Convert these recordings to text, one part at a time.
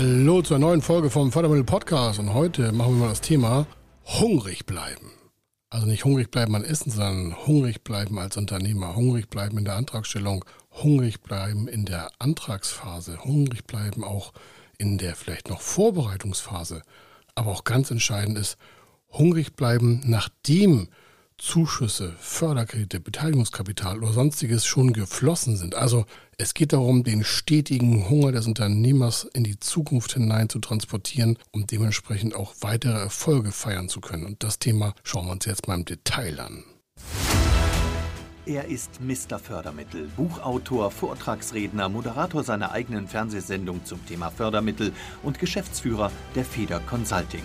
Hallo zur neuen Folge vom Fördermittel Podcast und heute machen wir mal das Thema hungrig bleiben. Also nicht hungrig bleiben an Essen, sondern hungrig bleiben als Unternehmer, hungrig bleiben in der Antragstellung, hungrig bleiben in der Antragsphase, hungrig bleiben auch in der vielleicht noch Vorbereitungsphase. Aber auch ganz entscheidend ist, hungrig bleiben, nachdem Zuschüsse, Förderkredite, Beteiligungskapital oder sonstiges schon geflossen sind. Also es geht darum, den stetigen Hunger des Unternehmers in die Zukunft hinein zu transportieren, um dementsprechend auch weitere Erfolge feiern zu können. Und das Thema schauen wir uns jetzt mal im Detail an. Er ist Mr. Fördermittel, Buchautor, Vortragsredner, Moderator seiner eigenen Fernsehsendung zum Thema Fördermittel und Geschäftsführer der Feder Consulting.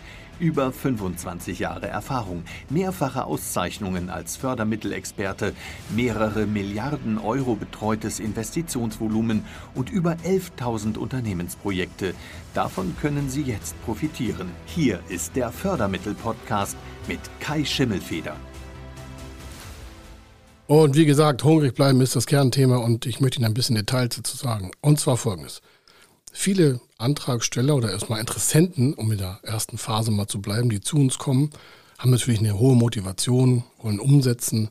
Über 25 Jahre Erfahrung, mehrfache Auszeichnungen als Fördermittelexperte, mehrere Milliarden Euro betreutes Investitionsvolumen und über 11.000 Unternehmensprojekte. Davon können Sie jetzt profitieren. Hier ist der Fördermittel-Podcast mit Kai Schimmelfeder. Und wie gesagt, hungrig bleiben ist das Kernthema und ich möchte Ihnen ein bisschen Details dazu sagen. Und zwar folgendes. Viele Antragsteller oder erstmal Interessenten, um in der ersten Phase mal zu bleiben, die zu uns kommen, haben natürlich eine hohe Motivation, wollen umsetzen.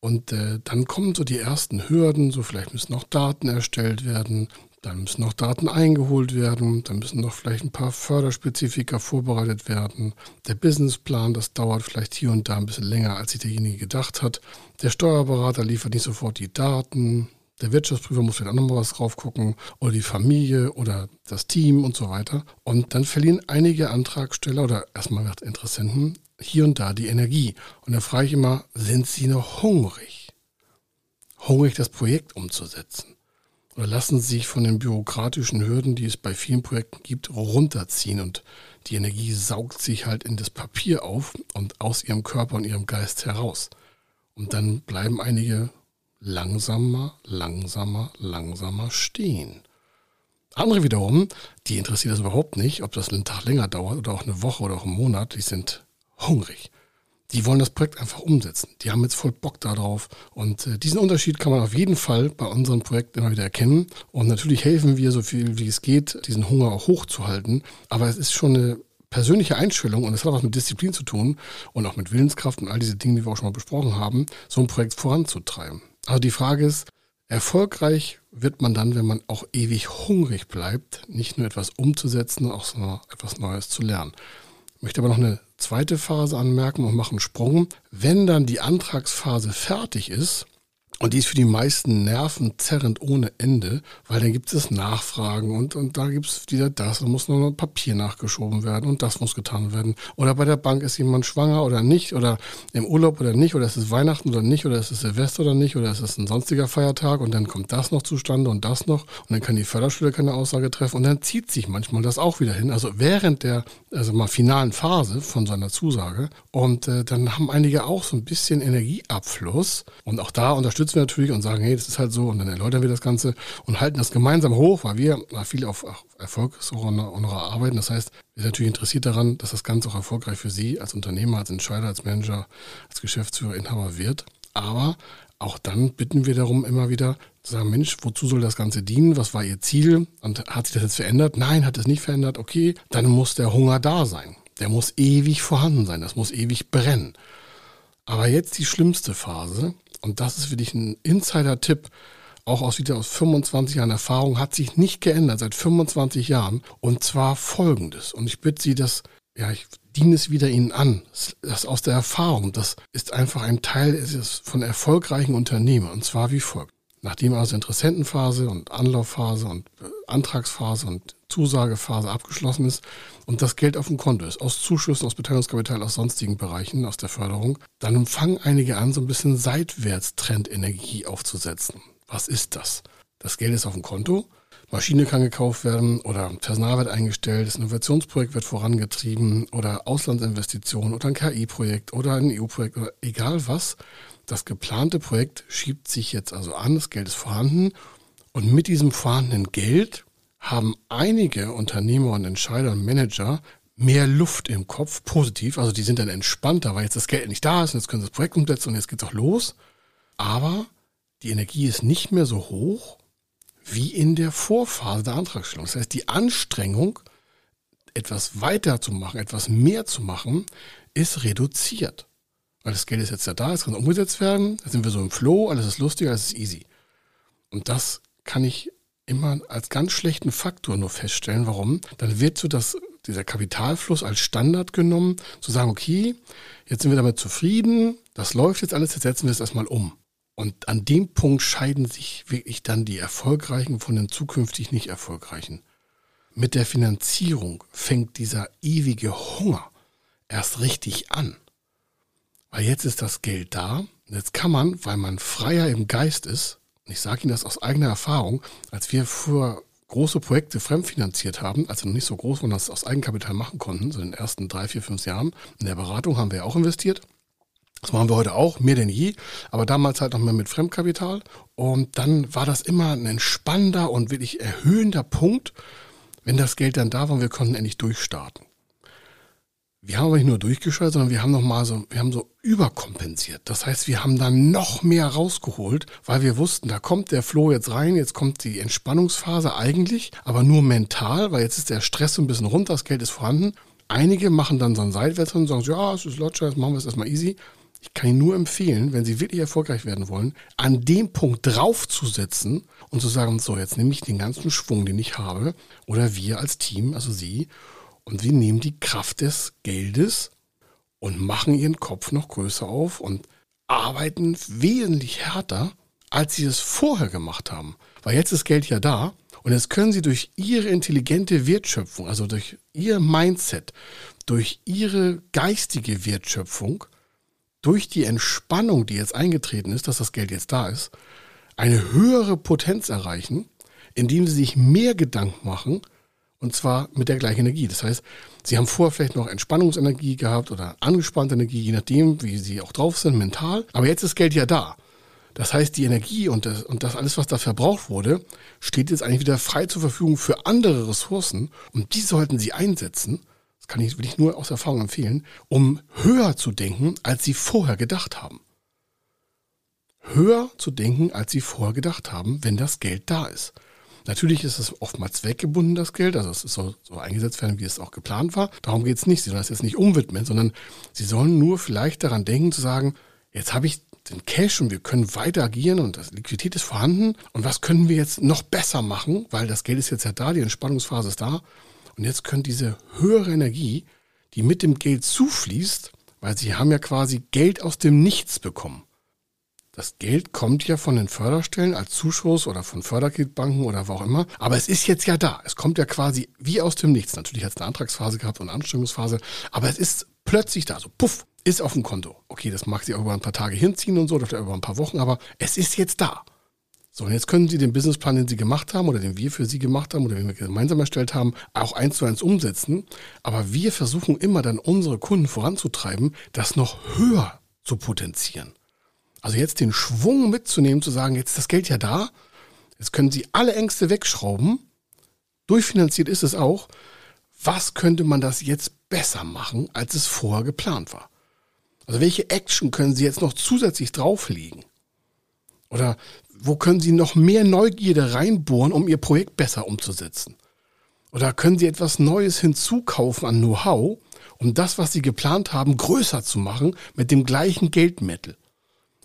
Und äh, dann kommen so die ersten Hürden, so vielleicht müssen noch Daten erstellt werden, dann müssen noch Daten eingeholt werden, dann müssen noch vielleicht ein paar Förderspezifika vorbereitet werden. Der Businessplan, das dauert vielleicht hier und da ein bisschen länger, als sich derjenige gedacht hat. Der Steuerberater liefert nicht sofort die Daten, der Wirtschaftsprüfer muss vielleicht auch nochmal was drauf gucken oder die Familie oder das Team und so weiter. Und dann verlieren einige Antragsteller oder erstmal Interessenten hier und da die Energie. Und dann frage ich immer, sind sie noch hungrig? Hungrig, das Projekt umzusetzen? Oder lassen sie sich von den bürokratischen Hürden, die es bei vielen Projekten gibt, runterziehen und die Energie saugt sich halt in das Papier auf und aus ihrem Körper und ihrem Geist heraus. Und dann bleiben einige langsamer, langsamer, langsamer stehen. Andere wiederum, die interessiert das überhaupt nicht, ob das einen Tag länger dauert oder auch eine Woche oder auch einen Monat, die sind hungrig. Die wollen das Projekt einfach umsetzen. Die haben jetzt voll Bock darauf. Und äh, diesen Unterschied kann man auf jeden Fall bei unseren Projekten immer wieder erkennen. Und natürlich helfen wir so viel wie es geht, diesen Hunger auch hochzuhalten. Aber es ist schon eine persönliche Einstellung und es hat was mit Disziplin zu tun und auch mit Willenskraft und all diese Dinge, die wir auch schon mal besprochen haben, so ein Projekt voranzutreiben. Also die Frage ist, erfolgreich wird man dann, wenn man auch ewig hungrig bleibt, nicht nur etwas umzusetzen, sondern auch so etwas Neues zu lernen. Ich möchte aber noch eine zweite Phase anmerken und mache einen Sprung. Wenn dann die Antragsphase fertig ist, und die ist für die meisten nervenzerrend ohne Ende, weil dann gibt es Nachfragen und, und da gibt es wieder das, da muss noch ein Papier nachgeschoben werden und das muss getan werden. Oder bei der Bank ist jemand schwanger oder nicht, oder im Urlaub oder nicht, oder ist es Weihnachten oder nicht, oder ist es Silvester oder nicht, oder ist es ein sonstiger Feiertag und dann kommt das noch zustande und das noch und dann kann die Förderschule keine Aussage treffen und dann zieht sich manchmal das auch wieder hin. Also während der, also mal finalen Phase von seiner Zusage und äh, dann haben einige auch so ein bisschen Energieabfluss und auch da unterstützen unterstützen wir natürlich und sagen, hey, das ist halt so und dann erläutern wir das Ganze und halten das gemeinsam hoch, weil wir viel auf erfolgsorientierter arbeiten. Das heißt, wir sind natürlich interessiert daran, dass das Ganze auch erfolgreich für Sie als Unternehmer, als Entscheider, als Manager, als Geschäftsführer, Inhaber wird. Aber auch dann bitten wir darum immer wieder zu sagen, Mensch, wozu soll das Ganze dienen? Was war Ihr Ziel? Und hat sich das jetzt verändert? Nein, hat es nicht verändert. Okay, dann muss der Hunger da sein. Der muss ewig vorhanden sein. Das muss ewig brennen. Aber jetzt die schlimmste Phase, und das ist für dich ein Insider-Tipp, auch aus wieder aus 25 Jahren Erfahrung, hat sich nicht geändert seit 25 Jahren. Und zwar folgendes. Und ich bitte Sie, dass, ja, ich diene es wieder Ihnen an. Das aus der Erfahrung, das ist einfach ein Teil von erfolgreichen Unternehmen. Und zwar wie folgt. Nachdem also Interessentenphase und Anlaufphase und äh, Antragsphase und Zusagephase abgeschlossen ist und das Geld auf dem Konto ist, aus Zuschüssen, aus Beteiligungskapital, aus sonstigen Bereichen, aus der Förderung, dann fangen einige an, so ein bisschen seitwärts Trendenergie aufzusetzen. Was ist das? Das Geld ist auf dem Konto, Maschine kann gekauft werden oder Personal wird eingestellt, das Innovationsprojekt wird vorangetrieben oder Auslandsinvestitionen oder ein KI-Projekt oder ein EU-Projekt oder egal was. Das geplante Projekt schiebt sich jetzt also an, das Geld ist vorhanden Und mit diesem vorhandenen Geld haben einige Unternehmer und Entscheider und Manager mehr Luft im Kopf, positiv. Also die sind dann entspannter, weil jetzt das Geld nicht da ist und jetzt können sie das Projekt umsetzen und jetzt geht's auch los. Aber die Energie ist nicht mehr so hoch wie in der Vorphase der Antragstellung. Das heißt, die Anstrengung, etwas weiter zu machen, etwas mehr zu machen, ist reduziert. Weil das Geld ist jetzt ja da, es kann umgesetzt werden, da sind wir so im Flow, alles ist lustig, alles ist easy. Und das kann ich immer als ganz schlechten Faktor nur feststellen. Warum? Dann wird so das, dieser Kapitalfluss als Standard genommen, zu sagen, okay, jetzt sind wir damit zufrieden, das läuft jetzt alles, jetzt setzen wir es erstmal um. Und an dem Punkt scheiden sich wirklich dann die Erfolgreichen von den zukünftig nicht Erfolgreichen. Mit der Finanzierung fängt dieser ewige Hunger erst richtig an. Weil jetzt ist das Geld da. Und jetzt kann man, weil man freier im Geist ist, und ich sage Ihnen das aus eigener Erfahrung, als wir früher große Projekte fremdfinanziert haben, also noch nicht so groß, und das aus Eigenkapital machen konnten, so in den ersten drei, vier, fünf Jahren. In der Beratung haben wir auch investiert. Das machen wir heute auch, mehr denn je, aber damals halt noch mehr mit Fremdkapital. Und dann war das immer ein entspannender und wirklich erhöhender Punkt, wenn das Geld dann da war und wir konnten endlich durchstarten. Wir haben aber nicht nur durchgeschaltet, sondern wir haben noch mal so, wir haben so überkompensiert. Das heißt, wir haben dann noch mehr rausgeholt, weil wir wussten, da kommt der Flow jetzt rein, jetzt kommt die Entspannungsphase eigentlich, aber nur mental, weil jetzt ist der Stress so ein bisschen runter, das Geld ist vorhanden. Einige machen dann so einen Seitwärts und sagen, ja, es ist Lodger, jetzt machen wir es erstmal easy. Ich kann Ihnen nur empfehlen, wenn Sie wirklich erfolgreich werden wollen, an dem Punkt draufzusetzen und zu sagen, so, jetzt nehme ich den ganzen Schwung, den ich habe, oder wir als Team, also Sie, und sie nehmen die Kraft des Geldes und machen ihren Kopf noch größer auf und arbeiten wesentlich härter, als sie es vorher gemacht haben. Weil jetzt ist Geld ja da und jetzt können sie durch ihre intelligente Wertschöpfung, also durch ihr Mindset, durch ihre geistige Wertschöpfung, durch die Entspannung, die jetzt eingetreten ist, dass das Geld jetzt da ist, eine höhere Potenz erreichen, indem sie sich mehr Gedanken machen, und zwar mit der gleichen Energie. Das heißt, Sie haben vorher vielleicht noch Entspannungsenergie gehabt oder angespannte Energie, je nachdem, wie Sie auch drauf sind, mental. Aber jetzt ist Geld ja da. Das heißt, die Energie und das, und das alles, was da verbraucht wurde, steht jetzt eigentlich wieder frei zur Verfügung für andere Ressourcen. Und die sollten Sie einsetzen. Das kann ich wirklich nur aus Erfahrung empfehlen, um höher zu denken, als Sie vorher gedacht haben. Höher zu denken, als Sie vorher gedacht haben, wenn das Geld da ist. Natürlich ist es oftmals zweckgebunden, das Geld. Also es soll so eingesetzt werden, wie es auch geplant war. Darum geht es nicht. Sie sollen es jetzt nicht umwidmen, sondern sie sollen nur vielleicht daran denken zu sagen, jetzt habe ich den Cash und wir können weiter agieren und das Liquidität ist vorhanden. Und was können wir jetzt noch besser machen? Weil das Geld ist jetzt ja da, die Entspannungsphase ist da. Und jetzt können diese höhere Energie, die mit dem Geld zufließt, weil sie haben ja quasi Geld aus dem Nichts bekommen. Das Geld kommt ja von den Förderstellen als Zuschuss oder von Förderkreditbanken oder wo auch immer. Aber es ist jetzt ja da. Es kommt ja quasi wie aus dem Nichts. Natürlich hat es eine Antragsphase gehabt und eine Anstrengungsphase. Aber es ist plötzlich da. So puff, ist auf dem Konto. Okay, das mag sich auch über ein paar Tage hinziehen und so, oder über ein paar Wochen. Aber es ist jetzt da. So, und jetzt können Sie den Businessplan, den Sie gemacht haben oder den wir für Sie gemacht haben oder den wir gemeinsam erstellt haben, auch eins zu eins umsetzen. Aber wir versuchen immer dann unsere Kunden voranzutreiben, das noch höher zu potenzieren. Also jetzt den Schwung mitzunehmen, zu sagen, jetzt ist das Geld ja da, jetzt können Sie alle Ängste wegschrauben, durchfinanziert ist es auch. Was könnte man das jetzt besser machen, als es vorher geplant war? Also welche Action können Sie jetzt noch zusätzlich drauflegen? Oder wo können Sie noch mehr Neugierde reinbohren, um Ihr Projekt besser umzusetzen? Oder können Sie etwas Neues hinzukaufen an Know-how, um das, was Sie geplant haben, größer zu machen mit dem gleichen Geldmittel?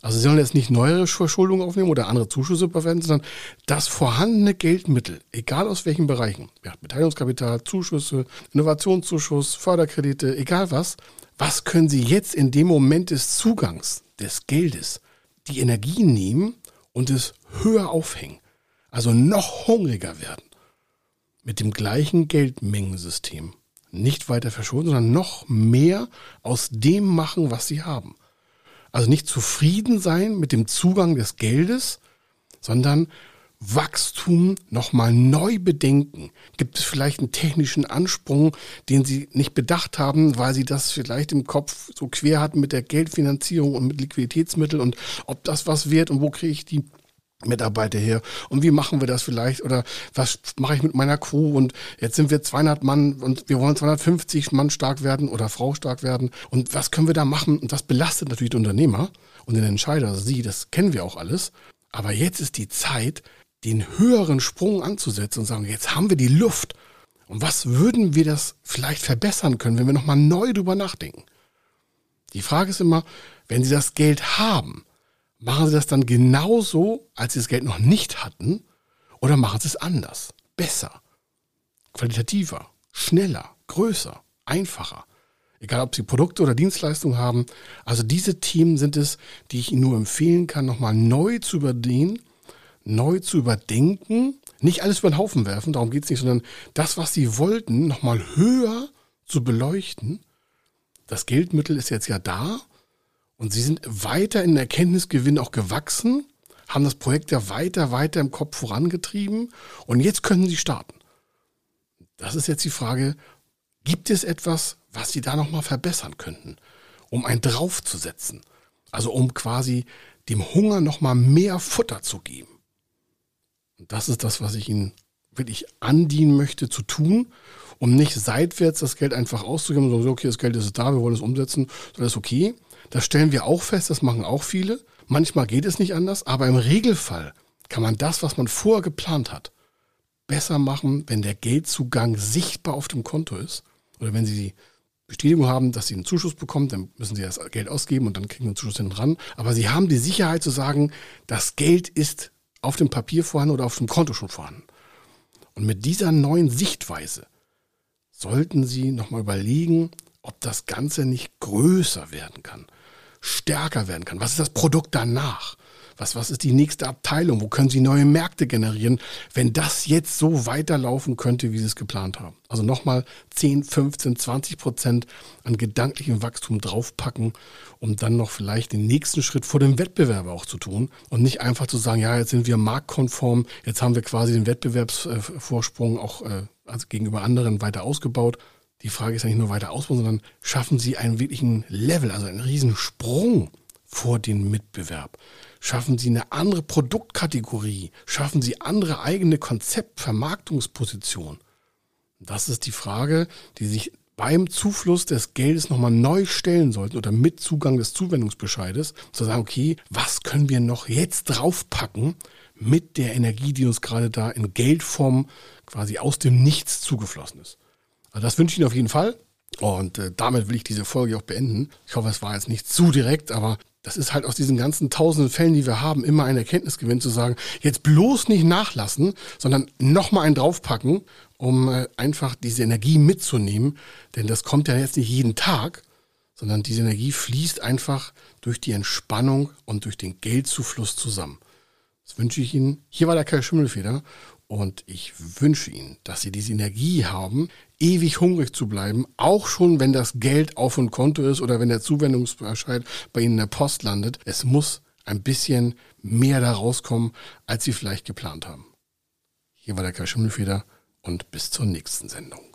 Also sie sollen jetzt nicht neuere Verschuldungen aufnehmen oder andere Zuschüsse verwenden, sondern das vorhandene Geldmittel, egal aus welchen Bereichen, ja, Beteiligungskapital, Zuschüsse, Innovationszuschuss, Förderkredite, egal was, was können sie jetzt in dem Moment des Zugangs des Geldes die Energie nehmen und es höher aufhängen, also noch hungriger werden mit dem gleichen Geldmengensystem. Nicht weiter verschulden, sondern noch mehr aus dem machen, was sie haben. Also nicht zufrieden sein mit dem Zugang des Geldes, sondern Wachstum nochmal neu bedenken. Gibt es vielleicht einen technischen Ansprung, den Sie nicht bedacht haben, weil Sie das vielleicht im Kopf so quer hatten mit der Geldfinanzierung und mit Liquiditätsmitteln und ob das was wert und wo kriege ich die Mitarbeiter her. Und wie machen wir das vielleicht? Oder was mache ich mit meiner Crew? Und jetzt sind wir 200 Mann und wir wollen 250 Mann stark werden oder Frau stark werden. Und was können wir da machen? Und das belastet natürlich den Unternehmer und den Entscheider, also Sie, das kennen wir auch alles, aber jetzt ist die Zeit, den höheren Sprung anzusetzen und sagen, jetzt haben wir die Luft. Und was würden wir das vielleicht verbessern können, wenn wir nochmal neu drüber nachdenken? Die Frage ist immer, wenn Sie das Geld haben, Machen Sie das dann genauso, als Sie das Geld noch nicht hatten? Oder machen Sie es anders, besser, qualitativer, schneller, größer, einfacher? Egal, ob Sie Produkte oder Dienstleistungen haben. Also diese Themen sind es, die ich Ihnen nur empfehlen kann, nochmal neu zu überdehnen, neu zu überdenken. Nicht alles über den Haufen werfen, darum geht es nicht, sondern das, was Sie wollten, nochmal höher zu beleuchten. Das Geldmittel ist jetzt ja da und sie sind weiter in Erkenntnisgewinn auch gewachsen, haben das Projekt ja weiter, weiter im Kopf vorangetrieben und jetzt können sie starten. Das ist jetzt die Frage, gibt es etwas, was sie da nochmal verbessern könnten, um ein draufzusetzen? Also um quasi dem Hunger nochmal mehr Futter zu geben. Und das ist das, was ich Ihnen wirklich andienen möchte zu tun, um nicht seitwärts das Geld einfach auszugeben und so, okay, das Geld ist da, wir wollen es umsetzen, das ist okay, das stellen wir auch fest, das machen auch viele. Manchmal geht es nicht anders, aber im Regelfall kann man das, was man vorher geplant hat, besser machen, wenn der Geldzugang sichtbar auf dem Konto ist. Oder wenn Sie die Bestätigung haben, dass Sie einen Zuschuss bekommen, dann müssen Sie das Geld ausgeben und dann kriegen Sie einen Zuschuss hinten dran. Aber Sie haben die Sicherheit zu sagen, das Geld ist auf dem Papier vorhanden oder auf dem Konto schon vorhanden. Und mit dieser neuen Sichtweise sollten Sie nochmal überlegen, ob das Ganze nicht größer werden kann stärker werden kann? Was ist das Produkt danach? Was, was ist die nächste Abteilung? Wo können Sie neue Märkte generieren, wenn das jetzt so weiterlaufen könnte, wie Sie es geplant haben? Also nochmal 10, 15, 20 Prozent an gedanklichem Wachstum draufpacken, um dann noch vielleicht den nächsten Schritt vor dem Wettbewerber auch zu tun und nicht einfach zu sagen, ja, jetzt sind wir marktkonform, jetzt haben wir quasi den Wettbewerbsvorsprung auch äh, also gegenüber anderen weiter ausgebaut, die Frage ist ja nicht nur weiter ausbauen, sondern schaffen Sie einen wirklichen Level, also einen riesen Sprung vor den Mitbewerb? Schaffen Sie eine andere Produktkategorie? Schaffen Sie andere eigene Konzept, Vermarktungsposition? Das ist die Frage, die sich beim Zufluss des Geldes nochmal neu stellen sollten oder mit Zugang des Zuwendungsbescheides, zu sagen, okay, was können wir noch jetzt draufpacken mit der Energie, die uns gerade da in Geldform quasi aus dem Nichts zugeflossen ist. Das wünsche ich Ihnen auf jeden Fall. Und äh, damit will ich diese Folge auch beenden. Ich hoffe, es war jetzt nicht zu direkt, aber das ist halt aus diesen ganzen tausenden Fällen, die wir haben, immer ein Erkenntnisgewinn zu sagen, jetzt bloß nicht nachlassen, sondern nochmal einen draufpacken, um äh, einfach diese Energie mitzunehmen. Denn das kommt ja jetzt nicht jeden Tag, sondern diese Energie fließt einfach durch die Entspannung und durch den Geldzufluss zusammen. Das wünsche ich Ihnen. Hier war der Kai Schimmelfeder und ich wünsche Ihnen, dass Sie diese Energie haben, ewig hungrig zu bleiben, auch schon wenn das Geld auf dem Konto ist oder wenn der Zuwendungsbescheid bei Ihnen in der Post landet. Es muss ein bisschen mehr da rauskommen, als Sie vielleicht geplant haben. Hier war der Kai Schimmelfeder und bis zur nächsten Sendung.